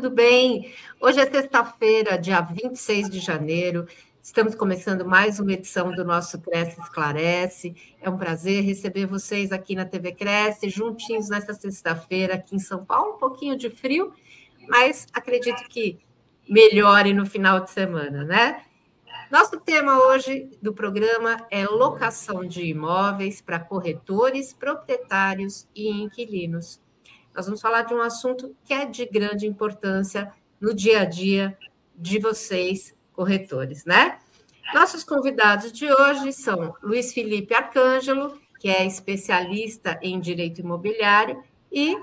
tudo bem? Hoje é sexta-feira, dia 26 de janeiro. Estamos começando mais uma edição do nosso Cresce Esclarece. É um prazer receber vocês aqui na TV Cresce, juntinhos nessa sexta-feira aqui em São Paulo. Um pouquinho de frio, mas acredito que melhore no final de semana, né? Nosso tema hoje do programa é locação de imóveis para corretores, proprietários e inquilinos nós vamos falar de um assunto que é de grande importância no dia a dia de vocês, corretores, né? Nossos convidados de hoje são Luiz Felipe Arcângelo, que é especialista em direito imobiliário, e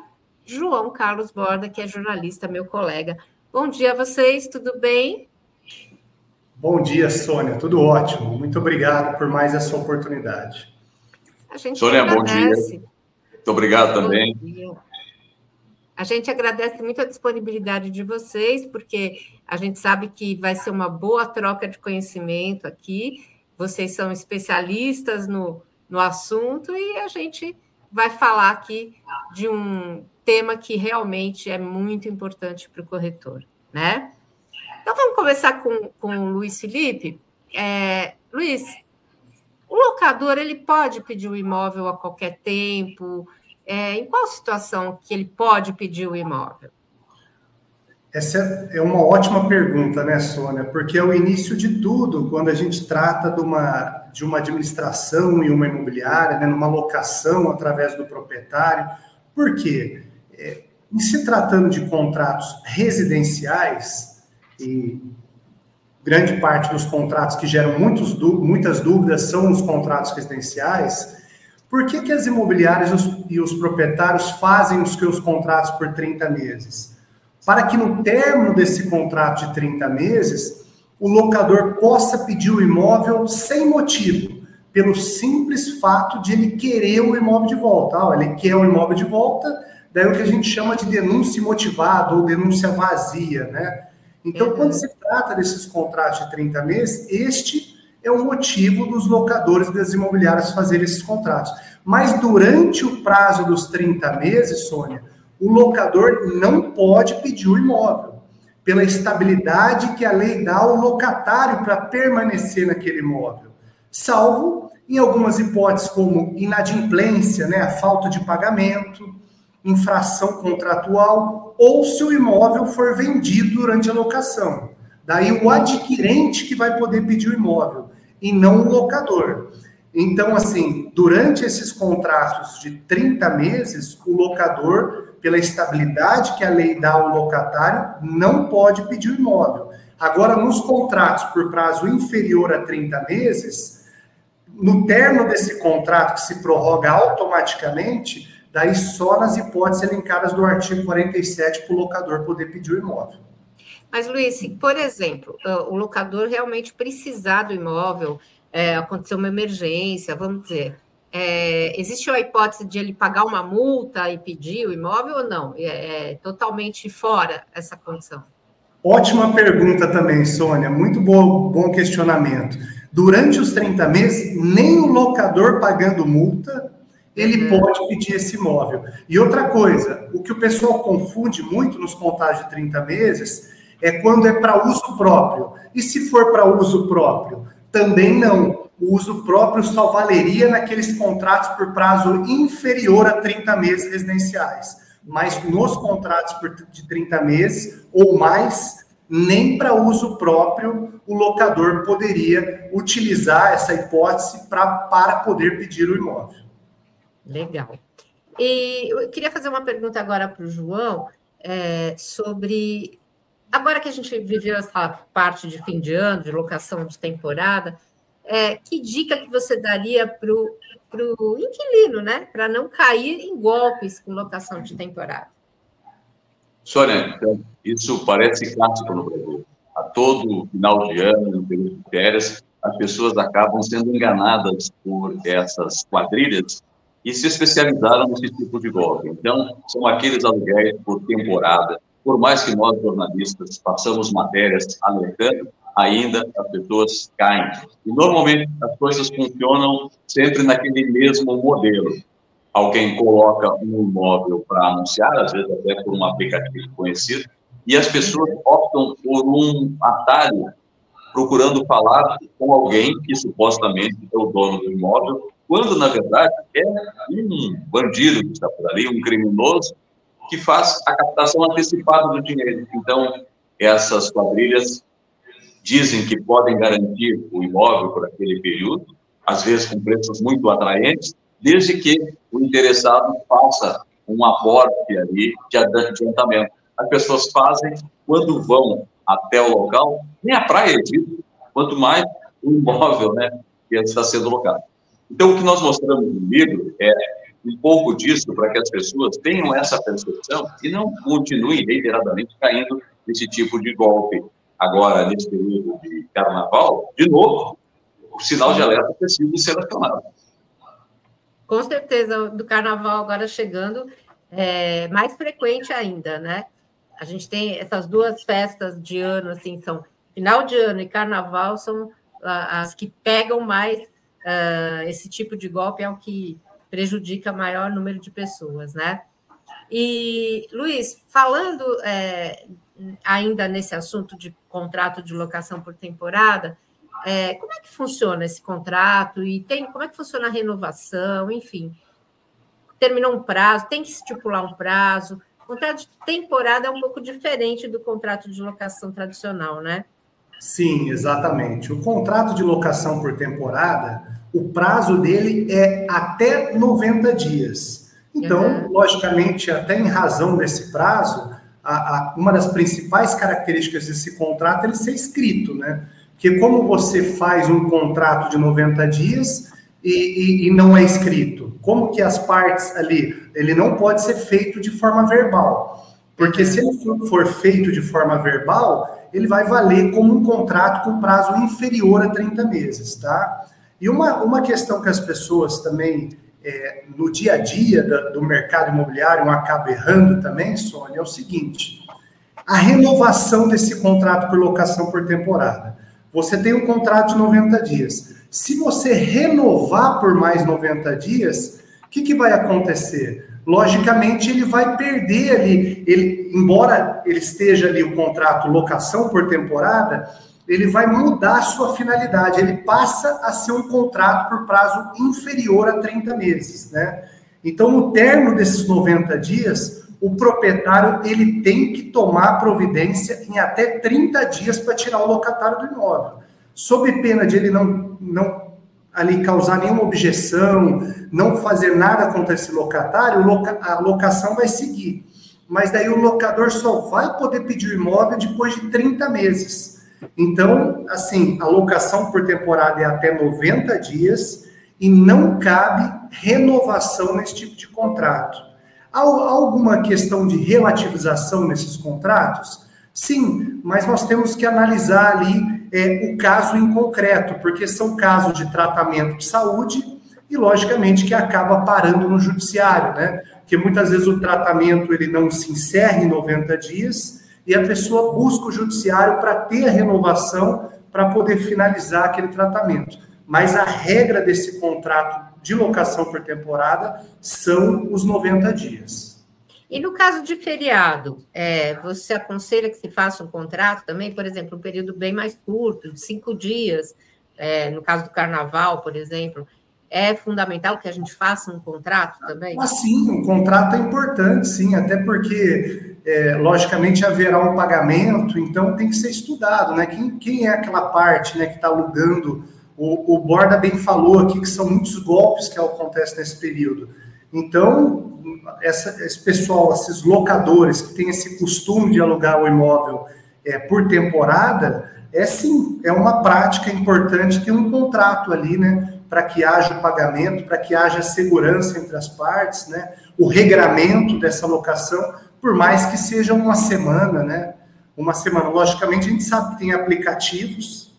João Carlos Borda, que é jornalista, meu colega. Bom dia a vocês, tudo bem? Bom dia, Sônia, tudo ótimo. Muito obrigado por mais essa oportunidade. Sônia, agradece. bom dia. Muito obrigado bom também. Dia. A gente agradece muito a disponibilidade de vocês, porque a gente sabe que vai ser uma boa troca de conhecimento aqui. Vocês são especialistas no, no assunto e a gente vai falar aqui de um tema que realmente é muito importante para o corretor, né? Então vamos começar com, com o Luiz Felipe. É, Luiz, o locador ele pode pedir o imóvel a qualquer tempo? É, em qual situação que ele pode pedir o imóvel? Essa é uma ótima pergunta, né, Sônia? Porque é o início de tudo quando a gente trata de uma, de uma administração em uma imobiliária, né, numa locação através do proprietário. Por quê? É, em se tratando de contratos residenciais, e grande parte dos contratos que geram muitos, muitas dúvidas são os contratos residenciais, por que, que as imobiliárias e os, os proprietários fazem os seus contratos por 30 meses? Para que no término desse contrato de 30 meses, o locador possa pedir o imóvel sem motivo, pelo simples fato de ele querer o imóvel de volta. Ah, ele quer o imóvel de volta, daí é o que a gente chama de denúncia motivada ou denúncia vazia, né? Então, quando se trata desses contratos de 30 meses, este é o motivo dos locadores das imobiliárias fazerem esses contratos. Mas durante o prazo dos 30 meses, Sônia, o locador não pode pedir o imóvel, pela estabilidade que a lei dá ao locatário para permanecer naquele imóvel, salvo em algumas hipóteses como inadimplência, né, falta de pagamento, infração contratual ou se o imóvel for vendido durante a locação. Daí o adquirente que vai poder pedir o imóvel e não o locador. Então, assim, durante esses contratos de 30 meses, o locador, pela estabilidade que a lei dá ao locatário, não pode pedir o imóvel. Agora, nos contratos por prazo inferior a 30 meses, no termo desse contrato que se prorroga automaticamente, daí só nas hipóteses elencadas do artigo 47 para o locador poder pedir o imóvel. Mas, Luiz, por exemplo, o locador realmente precisar do imóvel, é, aconteceu uma emergência, vamos dizer, é, existe a hipótese de ele pagar uma multa e pedir o imóvel ou não? É, é totalmente fora essa condição. Ótima pergunta também, Sônia. Muito bom, bom questionamento. Durante os 30 meses, nem o locador pagando multa, ele uhum. pode pedir esse imóvel. E outra coisa, o que o pessoal confunde muito nos contratos de 30 meses é quando é para uso próprio. E se for para uso próprio? Também não. O uso próprio só valeria naqueles contratos por prazo inferior a 30 meses residenciais. Mas nos contratos de 30 meses ou mais, nem para uso próprio o locador poderia utilizar essa hipótese pra, para poder pedir o imóvel. Legal. E eu queria fazer uma pergunta agora para o João é, sobre agora que a gente viveu essa parte de fim de ano, de locação de temporada, é, que dica que você daria para o inquilino, né? Para não cair em golpes com locação de temporada? Sônia, isso parece clássico no Brasil. A todo final de ano, no período de férias, as pessoas acabam sendo enganadas por essas quadrilhas e se especializaram nesse tipo de golpe. Então, são aqueles aluguéis por temporada, por mais que nós, jornalistas, façamos matérias alertando, ainda as pessoas caem. E, normalmente, as coisas funcionam sempre naquele mesmo modelo. Alguém coloca um imóvel para anunciar, às vezes até por um aplicativo conhecido, e as pessoas optam por um atalho, procurando falar com alguém que supostamente é o dono do imóvel, quando, na verdade, é um bandido que está por ali, um criminoso, que faz a captação antecipada do dinheiro. Então, essas quadrilhas dizem que podem garantir o imóvel por aquele período, às vezes com preços muito atraentes, desde que o interessado faça um aporte ali de adiantamento. As pessoas fazem quando vão até o local, nem a praia existe, quanto mais o imóvel né, que está sendo locado. Então, o que nós mostramos no livro é um pouco disso para que as pessoas tenham essa percepção e não continuem reiteradamente caindo nesse tipo de golpe. Agora, nesse período de carnaval, de novo, o sinal de alerta precisa ser acionado. Com certeza, do carnaval agora chegando, é mais frequente ainda, né? A gente tem essas duas festas de ano, assim, são final de ano e carnaval são as que pegam mais uh, esse tipo de golpe, é o que prejudica maior número de pessoas, né? E, Luiz, falando é, ainda nesse assunto de contrato de locação por temporada, é, como é que funciona esse contrato e tem como é que funciona a renovação, enfim. Terminou um prazo, tem que estipular um prazo. O contrato de temporada é um pouco diferente do contrato de locação tradicional, né? Sim, exatamente. O contrato de locação por temporada, o prazo dele é até 90 dias. Então, uhum. logicamente, até em razão desse prazo, a, a, uma das principais características desse contrato é ele ser escrito, né? Porque como você faz um contrato de 90 dias e, e, e, não é escrito? Como que as partes ali, ele não pode ser feito de forma verbal. Porque se ele for, for feito de forma verbal, ele vai valer como um contrato com prazo inferior a 30 meses, tá? E uma, uma questão que as pessoas também, é, no dia a dia da, do mercado imobiliário, acabam errando também, Sônia, é o seguinte: a renovação desse contrato por locação por temporada. Você tem um contrato de 90 dias. Se você renovar por mais 90 dias, o que, que vai acontecer? Logicamente, ele vai perder ali, ele, embora ele esteja ali o contrato locação por temporada, ele vai mudar a sua finalidade, ele passa a ser um contrato por prazo inferior a 30 meses, né? Então, no termo desses 90 dias, o proprietário ele tem que tomar providência em até 30 dias para tirar o locatário do imóvel. Sob pena de ele não, não ali causar nenhuma objeção, não fazer nada contra esse locatário, a locação vai seguir. Mas daí o locador só vai poder pedir o imóvel depois de 30 meses. Então, assim, a locação por temporada é até 90 dias e não cabe renovação nesse tipo de contrato. Há alguma questão de relativização nesses contratos? Sim, mas nós temos que analisar ali é, o caso em concreto, porque são casos de tratamento de saúde e, logicamente, que acaba parando no judiciário, né? Porque muitas vezes o tratamento ele não se encerra em 90 dias e a pessoa busca o judiciário para ter a renovação para poder finalizar aquele tratamento. Mas a regra desse contrato de locação por temporada são os 90 dias. E no caso de feriado, é, você aconselha que se faça um contrato também, por exemplo, um período bem mais curto, de cinco dias, é, no caso do carnaval, por exemplo, é fundamental que a gente faça um contrato também? Ah, sim, um contrato é importante, sim, até porque, é, logicamente, haverá um pagamento, então tem que ser estudado, né? Quem, quem é aquela parte né, que está alugando o, o Borda bem falou aqui que são muitos golpes que acontecem nesse período. Então, essa, esse pessoal, esses locadores que têm esse costume de alugar o imóvel é, por temporada, é sim, é uma prática importante ter um contrato ali, né? Para que haja o pagamento, para que haja segurança entre as partes, né? O regramento dessa locação, por mais que seja uma semana, né? Uma semana. Logicamente, a gente sabe que tem aplicativos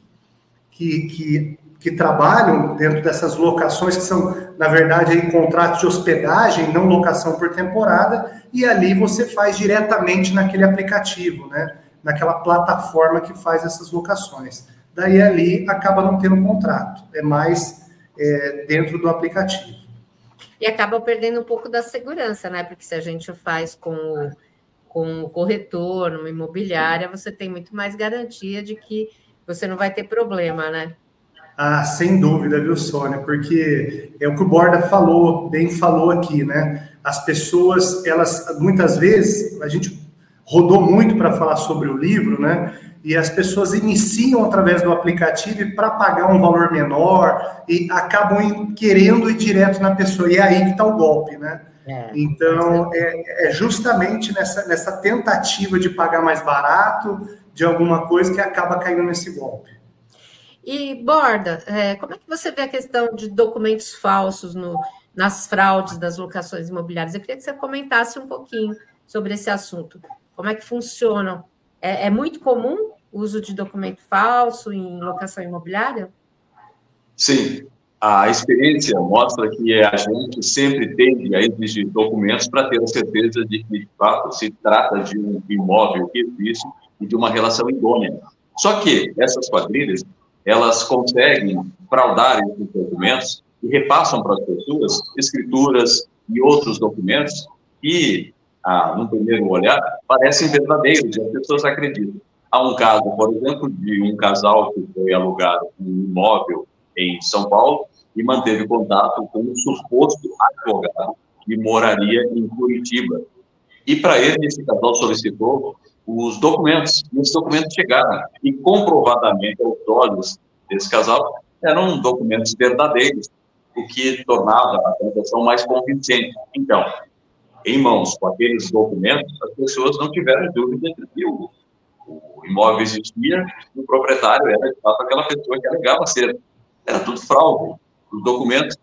que, que que trabalham dentro dessas locações, que são, na verdade, aí, contratos de hospedagem, não locação por temporada, e ali você faz diretamente naquele aplicativo, né? naquela plataforma que faz essas locações. Daí ali acaba não tendo contrato, é mais é, dentro do aplicativo. E acaba perdendo um pouco da segurança, né? Porque se a gente faz com o, com o corretor, numa imobiliária, você tem muito mais garantia de que você não vai ter problema, né? Ah, sem dúvida, viu, Sônia? Porque é o que o Borda falou, bem falou aqui, né? As pessoas, elas, muitas vezes, a gente rodou muito para falar sobre o livro, né? E as pessoas iniciam através do aplicativo para pagar um valor menor e acabam querendo ir direto na pessoa. E é aí que está o golpe, né? É, então, é, é, justamente nessa, nessa tentativa de pagar mais barato de alguma coisa que acaba caindo nesse golpe. E, Borda, é, como é que você vê a questão de documentos falsos no, nas fraudes das locações imobiliárias? Eu queria que você comentasse um pouquinho sobre esse assunto. Como é que funcionam? É, é muito comum o uso de documento falso em locação imobiliária? Sim, a experiência mostra que a gente sempre tende a exigir documentos para ter a certeza de que, de fato, se trata de um imóvel que existe e de uma relação idônea. Só que essas quadrilhas, elas conseguem fraudar esses documentos e repassam para as pessoas escrituras e outros documentos que, ah, no primeiro olhar, parecem verdadeiros e as pessoas acreditam. Há um caso, por exemplo, de um casal que foi alugar um imóvel em São Paulo e manteve contato com um suposto advogado que moraria em Curitiba. E para ele, esse casal solicitou os documentos. E os documentos chegaram. E comprovadamente, aos olhos desse casal, eram documentos verdadeiros, o que tornava a transação mais convincente. Então, em mãos com aqueles documentos, as pessoas não tiveram dúvida de que o, o imóvel existia e o proprietário era, de fato, aquela pessoa que alegava ser. Era tudo fraude. Os documentos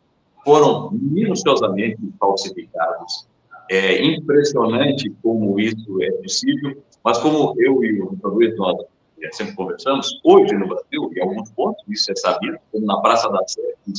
foram minuciosamente falsificados. É impressionante como isso é possível, mas como eu e o doutor Luiz, nós sempre conversamos, hoje no Brasil, em alguns pontos, isso é sabido, como na Praça da Sé,